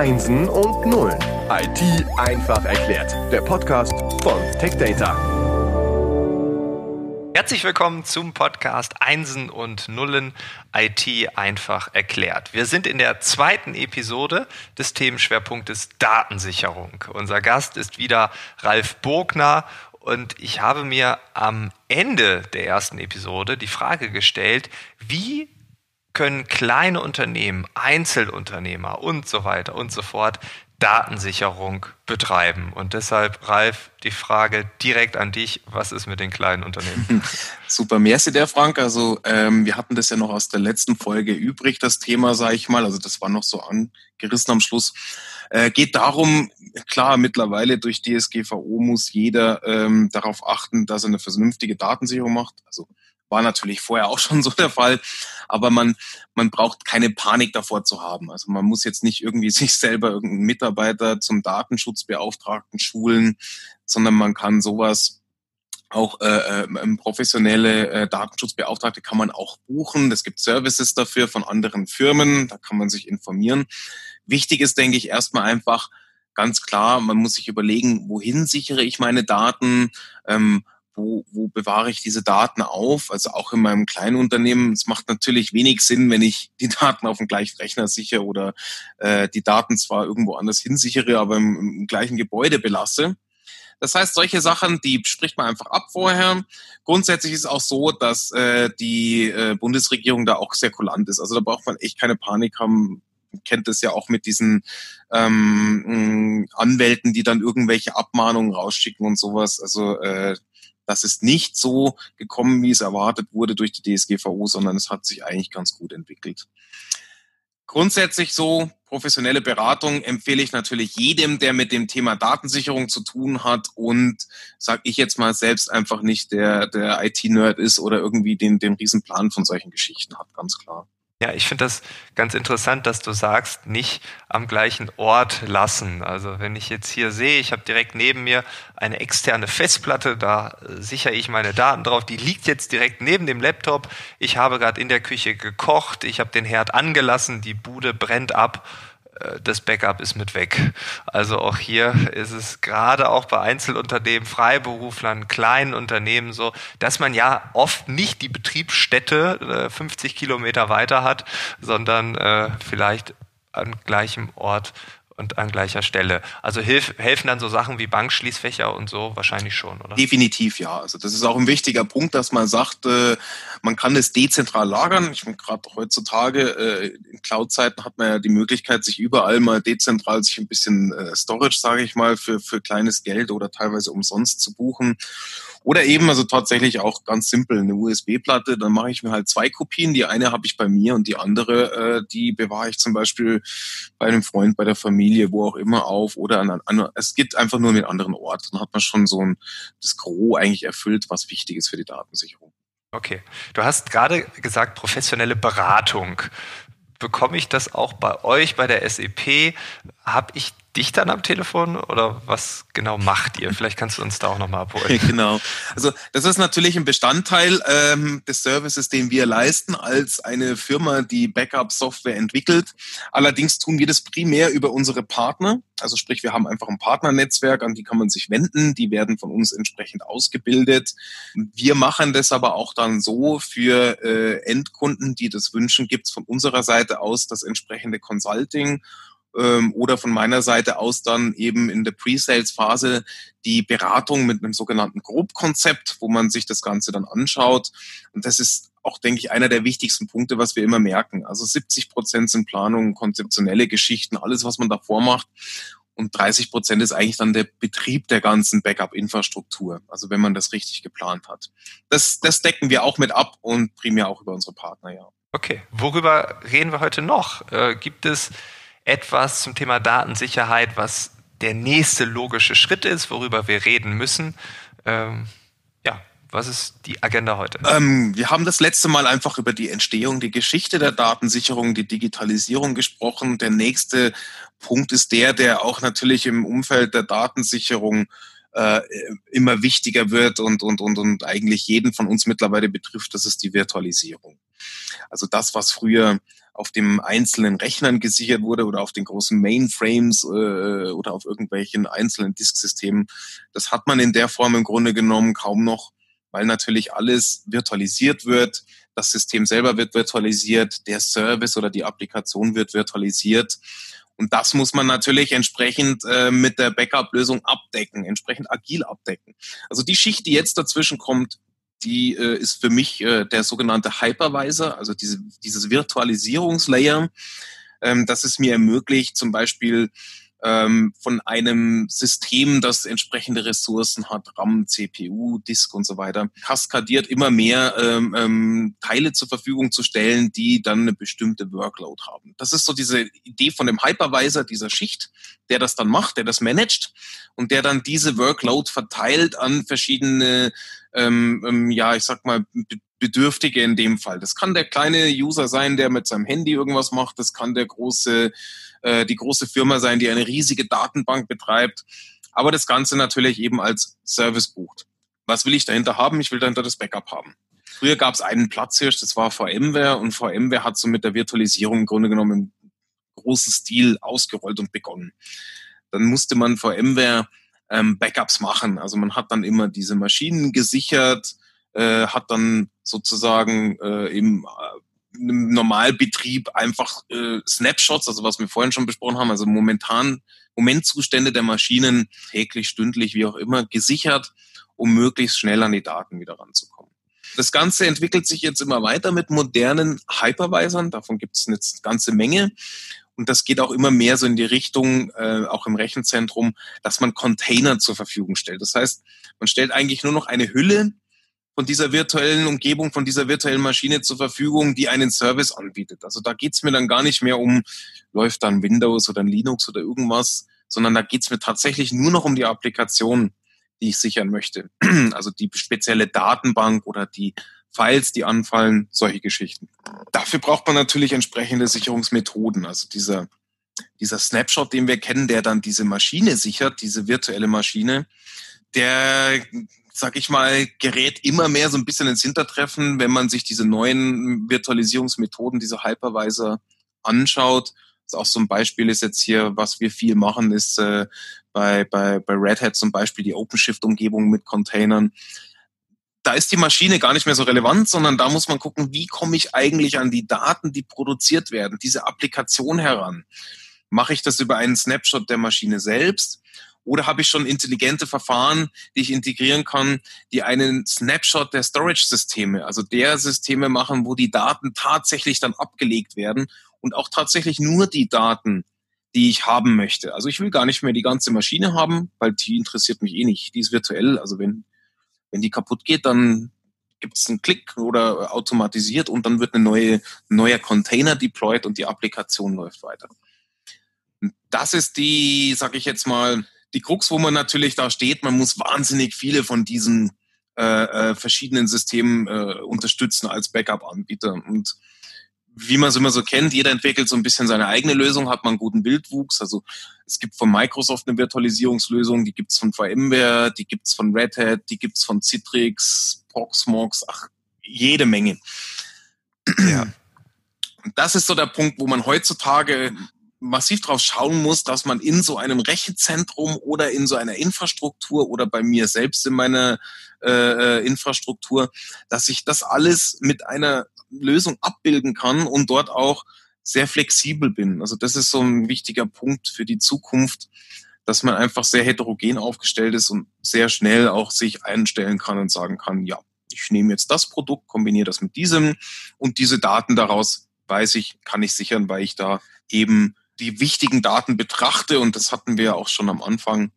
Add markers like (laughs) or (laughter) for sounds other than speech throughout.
Einsen und Nullen. IT einfach erklärt. Der Podcast von TechData. Herzlich willkommen zum Podcast Einsen und Nullen IT einfach erklärt. Wir sind in der zweiten Episode des Themenschwerpunktes Datensicherung. Unser Gast ist wieder Ralf Burgner und ich habe mir am Ende der ersten Episode die Frage gestellt, wie können kleine Unternehmen, Einzelunternehmer und so weiter und so fort Datensicherung betreiben. Und deshalb, Ralf, die Frage direkt an dich, was ist mit den kleinen Unternehmen? (laughs) Super, merci der Frank. Also ähm, wir hatten das ja noch aus der letzten Folge übrig, das Thema, sage ich mal. Also das war noch so angerissen am Schluss. Äh, geht darum, klar, mittlerweile durch DSGVO muss jeder ähm, darauf achten, dass er eine vernünftige Datensicherung macht. Also war natürlich vorher auch schon so der Fall, aber man, man braucht keine Panik davor zu haben. Also man muss jetzt nicht irgendwie (laughs) sich selber irgendeinen Mitarbeiter zum Datenschutzbeauftragten schulen, sondern man kann sowas auch äh, äh, professionelle äh, Datenschutzbeauftragte kann man auch buchen. Es gibt Services dafür von anderen Firmen, da kann man sich informieren. Wichtig ist, denke ich, erstmal einfach ganz klar, man muss sich überlegen, wohin sichere ich meine Daten, ähm, wo, wo bewahre ich diese Daten auf? Also auch in meinem kleinen Unternehmen. Es macht natürlich wenig Sinn, wenn ich die Daten auf dem gleichen Rechner sichere oder äh, die Daten zwar irgendwo anders hinsichere, aber im, im gleichen Gebäude belasse. Das heißt, solche Sachen, die spricht man einfach ab vorher. Grundsätzlich ist es auch so, dass äh, die äh, Bundesregierung da auch sehr kulant ist. Also da braucht man echt keine Panik haben. Kennt das ja auch mit diesen ähm, Anwälten, die dann irgendwelche Abmahnungen rausschicken und sowas. Also äh, das ist nicht so gekommen, wie es erwartet wurde durch die DSGVO, sondern es hat sich eigentlich ganz gut entwickelt. Grundsätzlich so professionelle Beratung empfehle ich natürlich jedem, der mit dem Thema Datensicherung zu tun hat und sag ich jetzt mal selbst einfach nicht der der IT-Nerd ist oder irgendwie den den Riesenplan von solchen Geschichten hat, ganz klar. Ja, ich finde das ganz interessant, dass du sagst, nicht am gleichen Ort lassen. Also wenn ich jetzt hier sehe, ich habe direkt neben mir eine externe Festplatte, da äh, sichere ich meine Daten drauf, die liegt jetzt direkt neben dem Laptop. Ich habe gerade in der Küche gekocht, ich habe den Herd angelassen, die Bude brennt ab das Backup ist mit weg. Also auch hier ist es gerade auch bei Einzelunternehmen, Freiberuflern, kleinen Unternehmen so, dass man ja oft nicht die Betriebsstätte 50 äh, Kilometer weiter hat, sondern äh, vielleicht an gleichem Ort und an gleicher Stelle. Also hilf, helfen dann so Sachen wie Bankschließfächer und so wahrscheinlich schon, oder? Definitiv ja. Also das ist auch ein wichtiger Punkt, dass man sagt, äh, man kann es dezentral lagern. Ich meine, gerade heutzutage äh, in Cloud-Zeiten hat man ja die Möglichkeit, sich überall mal dezentral sich ein bisschen äh, Storage, sage ich mal, für, für kleines Geld oder teilweise umsonst zu buchen. Oder eben also tatsächlich auch ganz simpel eine USB-Platte. Dann mache ich mir halt zwei Kopien. Die eine habe ich bei mir und die andere, äh, die bewahre ich zum Beispiel bei einem Freund, bei der Familie, wo auch immer auf. Oder an, an es geht einfach nur mit anderen Ort. Dann hat man schon so ein das Gros eigentlich erfüllt, was wichtig ist für die Datensicherung. Okay. Du hast gerade gesagt, professionelle Beratung. Bekomme ich das auch bei euch, bei der SEP? Habe ich dich dann am Telefon oder was genau macht ihr? Vielleicht kannst du uns da auch nochmal abholen. (laughs) Genau. Also das ist natürlich ein Bestandteil ähm, des Services, den wir leisten als eine Firma, die Backup-Software entwickelt. Allerdings tun wir das primär über unsere Partner. Also sprich, wir haben einfach ein Partnernetzwerk, an die kann man sich wenden. Die werden von uns entsprechend ausgebildet. Wir machen das aber auch dann so für äh, Endkunden, die das wünschen, gibt's von unserer Seite aus das entsprechende Consulting ähm, oder von meiner Seite aus dann eben in der Pre-Sales-Phase die Beratung mit einem sogenannten Grobkonzept, wo man sich das Ganze dann anschaut. Und das ist auch, denke ich, einer der wichtigsten Punkte, was wir immer merken. Also 70 Prozent sind Planungen, konzeptionelle Geschichten, alles, was man davor macht. Und 30 Prozent ist eigentlich dann der Betrieb der ganzen Backup-Infrastruktur. Also wenn man das richtig geplant hat. Das, das decken wir auch mit ab und primär auch über unsere Partner, ja. Okay, worüber reden wir heute noch? Äh, gibt es etwas zum Thema Datensicherheit, was der nächste logische Schritt ist, worüber wir reden müssen. Ähm, ja, was ist die Agenda heute? Ähm, wir haben das letzte Mal einfach über die Entstehung, die Geschichte der Datensicherung, die Digitalisierung gesprochen. Der nächste Punkt ist der, der auch natürlich im Umfeld der Datensicherung äh, immer wichtiger wird und, und, und, und eigentlich jeden von uns mittlerweile betrifft, das ist die Virtualisierung. Also das, was früher auf dem einzelnen Rechnern gesichert wurde oder auf den großen Mainframes äh, oder auf irgendwelchen einzelnen Disksystemen. Das hat man in der Form im Grunde genommen kaum noch, weil natürlich alles virtualisiert wird. Das System selber wird virtualisiert, der Service oder die Applikation wird virtualisiert. Und das muss man natürlich entsprechend äh, mit der Backup-Lösung abdecken, entsprechend agil abdecken. Also die Schicht, die jetzt dazwischen kommt, die äh, ist für mich äh, der sogenannte Hypervisor, also diese, dieses Virtualisierungslayer, ähm, das es mir ermöglicht, zum Beispiel ähm, von einem System, das entsprechende Ressourcen hat, RAM, CPU, Disk und so weiter, kaskadiert immer mehr ähm, ähm, Teile zur Verfügung zu stellen, die dann eine bestimmte Workload haben. Das ist so diese Idee von dem Hypervisor dieser Schicht, der das dann macht, der das managt und der dann diese Workload verteilt an verschiedene ähm, ähm, ja, ich sag mal, Bedürftige in dem Fall. Das kann der kleine User sein, der mit seinem Handy irgendwas macht. Das kann der große, äh, die große Firma sein, die eine riesige Datenbank betreibt. Aber das Ganze natürlich eben als Service bucht. Was will ich dahinter haben? Ich will dahinter das Backup haben. Früher gab es einen Platzhirsch, das war VMware und VMware hat so mit der Virtualisierung im Grunde genommen im großen Stil ausgerollt und begonnen. Dann musste man VMware ähm, Backups machen. Also man hat dann immer diese Maschinen gesichert, äh, hat dann sozusagen äh, im, äh, im Normalbetrieb einfach äh, Snapshots, also was wir vorhin schon besprochen haben, also momentan Momentzustände der Maschinen täglich, stündlich, wie auch immer, gesichert, um möglichst schnell an die Daten wieder ranzukommen. Das Ganze entwickelt sich jetzt immer weiter mit modernen Hypervisern. Davon gibt es eine ganze Menge. Und das geht auch immer mehr so in die Richtung, äh, auch im Rechenzentrum, dass man Container zur Verfügung stellt. Das heißt, man stellt eigentlich nur noch eine Hülle von dieser virtuellen Umgebung, von dieser virtuellen Maschine zur Verfügung, die einen Service anbietet. Also da geht's mir dann gar nicht mehr um, läuft dann Windows oder Linux oder irgendwas, sondern da geht's mir tatsächlich nur noch um die Applikation, die ich sichern möchte. (clears throat) Also die spezielle Datenbank oder die Files, die anfallen, solche Geschichten. Dafür braucht man natürlich entsprechende Sicherungsmethoden. Also dieser, dieser Snapshot, den wir kennen, der dann diese Maschine sichert, diese virtuelle Maschine, der, sag ich mal, gerät immer mehr so ein bisschen ins Hintertreffen, wenn man sich diese neuen Virtualisierungsmethoden, diese Hypervisor anschaut. Also auch so ein Beispiel ist jetzt hier, was wir viel machen, ist äh, bei, bei, bei Red Hat zum Beispiel die OpenShift-Umgebung mit Containern da ist die Maschine gar nicht mehr so relevant, sondern da muss man gucken, wie komme ich eigentlich an die Daten, die produziert werden, diese Applikation heran. Mache ich das über einen Snapshot der Maschine selbst oder habe ich schon intelligente Verfahren, die ich integrieren kann, die einen Snapshot der Storage-Systeme, also der Systeme machen, wo die Daten tatsächlich dann abgelegt werden und auch tatsächlich nur die Daten, die ich haben möchte. Also ich will gar nicht mehr die ganze Maschine haben, weil die interessiert mich eh nicht. Die ist virtuell. Also wenn wenn die kaputt geht, dann gibt es einen Klick oder automatisiert und dann wird eine neue, neuer Container deployed und die Applikation läuft weiter. das ist die, sag ich jetzt mal, die Krux, wo man natürlich da steht. Man muss wahnsinnig viele von diesen äh, äh, verschiedenen Systemen äh, unterstützen als Backup-Anbieter. Und wie man es immer so kennt, jeder entwickelt so ein bisschen seine eigene Lösung, hat man einen guten Bildwuchs. Also es gibt von Microsoft eine Virtualisierungslösung, die gibt's von VMware, die gibt's von Red Hat, die gibt's von Citrix, Proxmox, ach, jede Menge. Ja. Und das ist so der Punkt, wo man heutzutage massiv drauf schauen muss, dass man in so einem Rechenzentrum oder in so einer Infrastruktur oder bei mir selbst in meiner äh, äh Infrastruktur, dass ich das alles mit einer Lösung abbilden kann und dort auch sehr flexibel bin. Also das ist so ein wichtiger Punkt für die Zukunft, dass man einfach sehr heterogen aufgestellt ist und sehr schnell auch sich einstellen kann und sagen kann, ja, ich nehme jetzt das Produkt, kombiniere das mit diesem und diese Daten daraus weiß ich, kann ich sichern, weil ich da eben die wichtigen Daten betrachte und das hatten wir auch schon am Anfang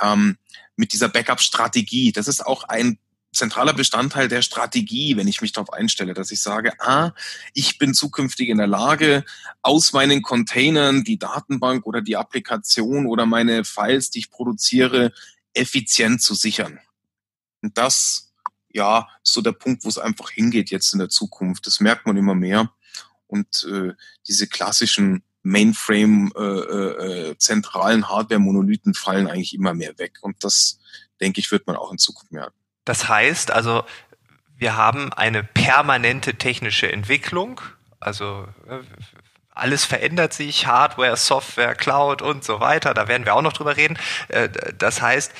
ähm, mit dieser Backup-Strategie. Das ist auch ein zentraler Bestandteil der Strategie, wenn ich mich darauf einstelle, dass ich sage, ah, ich bin zukünftig in der Lage, aus meinen Containern die Datenbank oder die Applikation oder meine Files, die ich produziere, effizient zu sichern. Und das, ja, ist so der Punkt, wo es einfach hingeht jetzt in der Zukunft. Das merkt man immer mehr. Und äh, diese klassischen Mainframe äh, äh, äh Hardware-Monolithen fallen eigentlich immer mehr weg. Und das, denke ich, wird man auch in Zukunft merken. Das heißt also, wir haben eine permanente technische Entwicklung. Also alles verändert sich, Hardware, Software, Cloud und so weiter. Da werden wir auch noch drüber reden. Äh, das heißt,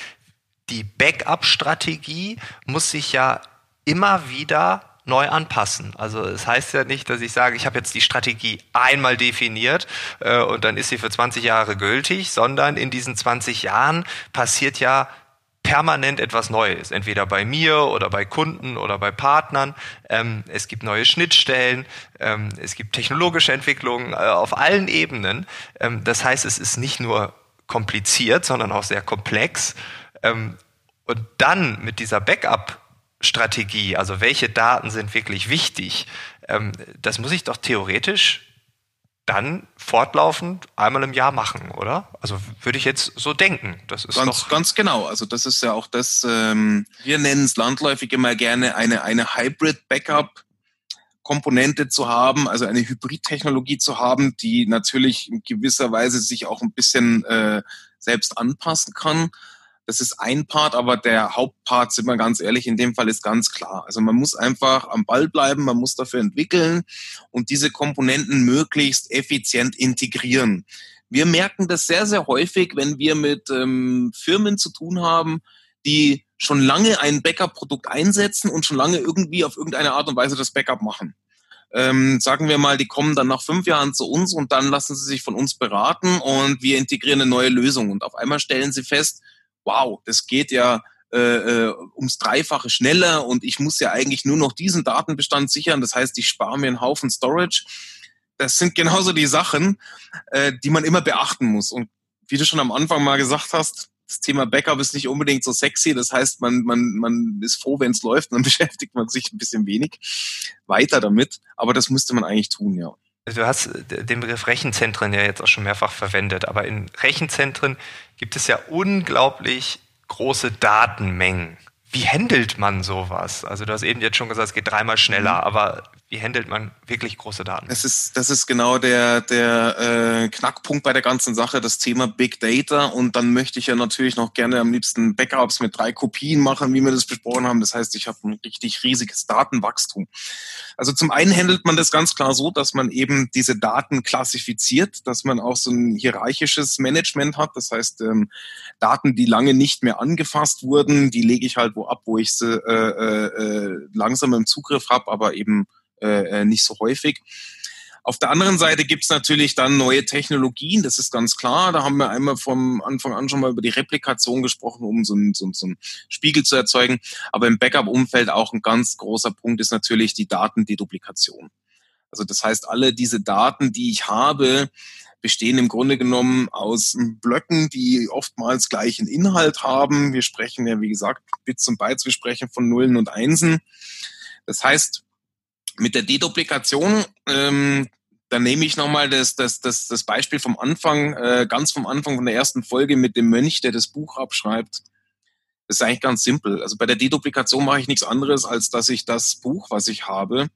die Backup-Strategie muss sich ja immer wieder neu anpassen. Also es heißt ja nicht, dass ich sage, ich habe jetzt die Strategie einmal definiert äh, und dann ist sie für 20 Jahre gültig, sondern in diesen 20 Jahren passiert ja permanent etwas Neues, entweder bei mir oder bei Kunden oder bei Partnern. Ähm, es gibt neue Schnittstellen, ähm, es gibt technologische Entwicklungen äh, auf allen Ebenen. Ähm, das heißt, es ist nicht nur kompliziert, sondern auch sehr komplex. Ähm, und dann mit dieser Backup-Strategie, also welche Daten sind wirklich wichtig, ähm, das muss ich doch theoretisch dann fortlaufend einmal im Jahr machen, oder? Also würde ich jetzt so denken. Das ist ganz, doch ganz genau. Also das ist ja auch das, ähm, wir nennen es landläufig immer gerne eine, eine Hybrid-Backup. Komponente zu haben, also eine Hybrid-Technologie zu haben, die natürlich in gewisser Weise sich auch ein bisschen äh, selbst anpassen kann. Das ist ein Part, aber der Hauptpart, sind wir ganz ehrlich, in dem Fall ist ganz klar. Also man muss einfach am Ball bleiben, man muss dafür entwickeln und diese Komponenten möglichst effizient integrieren. Wir merken das sehr, sehr häufig, wenn wir mit ähm, Firmen zu tun haben, die schon lange ein Backup-Produkt einsetzen und schon lange irgendwie auf irgendeine Art und Weise das Backup machen. Ähm, sagen wir mal, die kommen dann nach fünf Jahren zu uns und dann lassen sie sich von uns beraten und wir integrieren eine neue Lösung. Und auf einmal stellen sie fest, wow, das geht ja äh, äh, ums Dreifache schneller und ich muss ja eigentlich nur noch diesen Datenbestand sichern. Das heißt, ich spare mir einen Haufen Storage. Das sind genauso die Sachen, äh, die man immer beachten muss. Und wie du schon am Anfang mal gesagt hast, das Thema Backup ist nicht unbedingt so sexy. Das heißt, man, man, man ist froh, wenn es (laughs) läuft, dann beschäftigt man sich ein bisschen wenig weiter damit. Aber das müsste man eigentlich tun, ja. Du hast den Begriff Rechenzentren ja jetzt auch schon mehrfach verwendet, aber in Rechenzentren gibt es ja unglaublich große Datenmengen. Wie handelt man sowas? Also du hast eben jetzt schon gesagt, es geht dreimal schneller, mhm. aber wie handelt man wirklich große Daten? Das ist, das ist genau der, der äh, Knackpunkt bei der ganzen Sache, das Thema Big Data. Und dann möchte ich ja natürlich noch gerne am liebsten Backups mit drei Kopien machen, wie wir das besprochen haben. Das heißt, ich habe ein richtig riesiges Datenwachstum. Also zum einen handelt man das ganz klar so, dass man eben diese Daten klassifiziert, dass man auch so ein hierarchisches Management hat. Das heißt, ähm, Daten, die lange nicht mehr angefasst wurden, die lege ich halt wo ab, wo ich sie äh, äh, äh langsam im Zugriff habe, aber eben äh, äh, nicht so häufig. Auf der anderen Seite gibt's natürlich dann neue Technologien, das ist ganz klar. Da haben wir einmal vom Anfang an schon mal über die Replikation gesprochen, um so einen, so, so einen Spiegel zu erzeugen. Aber im Backup-Umfeld auch ein ganz großer Punkt ist natürlich die Datendeduplikation. Also das heißt, alle diese Daten, die ich habe, bestehen im Grunde genommen aus Blöcken, die oftmals gleichen Inhalt haben. Wir sprechen ja, wie gesagt, Bits und Bytes, wir sprechen von Nullen und Einsen. Das heißt, mit der Deduplikation, ähm, da nehme ich nochmal das, das, das, das Beispiel vom Anfang, äh, ganz vom Anfang von der ersten Folge mit dem Mönch, der das Buch abschreibt. Das ist eigentlich ganz simpel. Also bei der Deduplikation mache ich nichts anderes, als dass ich das Buch, was ich habe,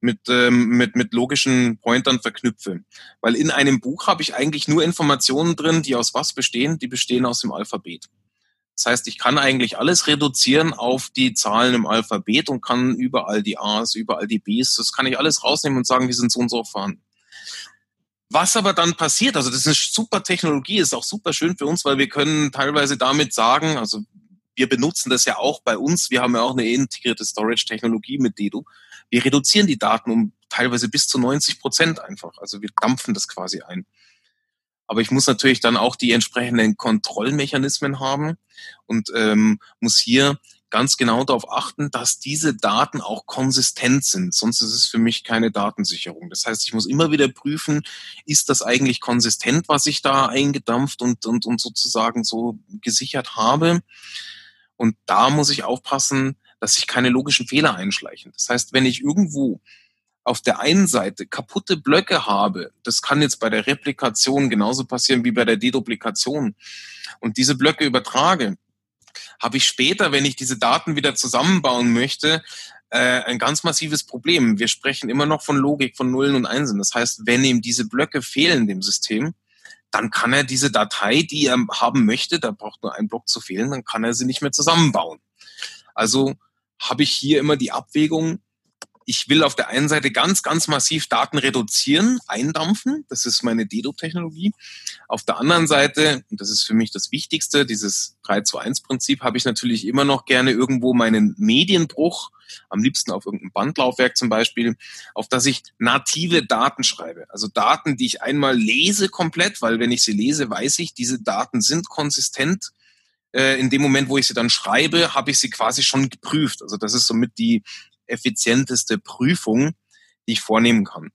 mit, ähm, mit, mit logischen Pointern verknüpfe. Weil in einem Buch habe ich eigentlich nur Informationen drin, die aus was bestehen? Die bestehen aus dem Alphabet. Das heißt, ich kann eigentlich alles reduzieren auf die Zahlen im Alphabet und kann überall die A's, überall die B's, das kann ich alles rausnehmen und sagen, die sind so und so vorhanden. Was aber dann passiert, also das ist eine super Technologie, ist auch super schön für uns, weil wir können teilweise damit sagen, also wir benutzen das ja auch bei uns, wir haben ja auch eine integrierte Storage-Technologie mit Dedo. Wir reduzieren die Daten um teilweise bis zu 90 Prozent einfach. Also wir dampfen das quasi ein. Aber ich muss natürlich dann auch die entsprechenden Kontrollmechanismen haben und ähm, muss hier ganz genau darauf achten, dass diese Daten auch konsistent sind. Sonst ist es für mich keine Datensicherung. Das heißt, ich muss immer wieder prüfen, ist das eigentlich konsistent, was ich da eingedampft und, und, und sozusagen so gesichert habe. Und da muss ich aufpassen, dass sich keine logischen Fehler einschleichen. Das heißt, wenn ich irgendwo auf der einen Seite kaputte Blöcke habe, das kann jetzt bei der Replikation genauso passieren wie bei der Deduplikation, und diese Blöcke übertrage, habe ich später, wenn ich diese Daten wieder zusammenbauen möchte, äh, ein ganz massives Problem. Wir sprechen immer noch von Logik, von Nullen und Einsen. Das heißt, wenn ihm diese Blöcke fehlen dem System, dann kann er diese Datei, die er haben möchte, da braucht nur ein Block zu fehlen, dann kann er sie nicht mehr zusammenbauen. Also habe ich hier immer die Abwägung, ich will auf der einen Seite ganz, ganz massiv Daten reduzieren, eindampfen. Das ist meine Dedo-Technologie. Auf der anderen Seite, und das ist für mich das Wichtigste, dieses 3 zu 1 Prinzip, habe ich natürlich immer noch gerne irgendwo meinen Medienbruch, am liebsten auf irgendeinem Bandlaufwerk zum Beispiel, auf das ich native Daten schreibe. Also Daten, die ich einmal lese komplett, weil wenn ich sie lese, weiß ich, diese Daten sind konsistent äh, in dem Moment, wo ich sie dann schreibe, habe ich sie quasi schon geprüft. Also das ist somit die effizienteste Prüfung, die ich vornehmen kann.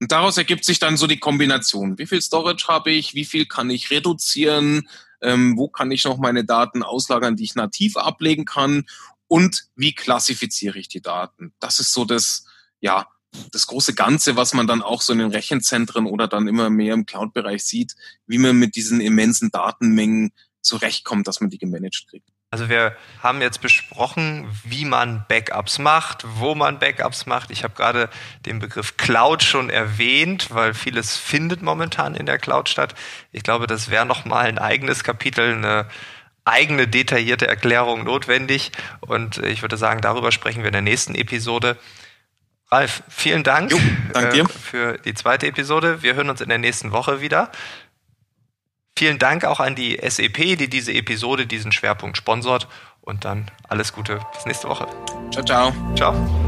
Und daraus ergibt sich dann so die Kombination. Wie viel Storage habe ich? Wie viel kann ich reduzieren? Ähm, wo kann ich noch meine Daten auslagern, die ich nativ ablegen kann? Und wie klassifiziere ich die Daten? Das ist so das, ja, das große Ganze, was man dann auch so in den Rechenzentren oder dann immer mehr im Cloud-Bereich sieht, wie man mit diesen immensen Datenmengen zurechtkommt, dass man die gemanagt kriegt. Also wir haben jetzt besprochen, wie man Backups macht, wo man Backups macht. Ich habe gerade den Begriff Cloud schon erwähnt, weil vieles findet momentan in der Cloud statt. Ich glaube, das wäre noch mal ein eigenes Kapitel, eine eigene detaillierte Erklärung notwendig. Und ich würde sagen, darüber sprechen wir in der nächsten Episode. Ralf, vielen Dank jo. Äh, für die zweite Episode. Wir hören uns in der nächsten Woche wieder. Vielen Dank auch an die SEP, die diese Episode, diesen Schwerpunkt sponsort. Und dann alles Gute bis nächste Woche. Ciao, ciao. Ciao.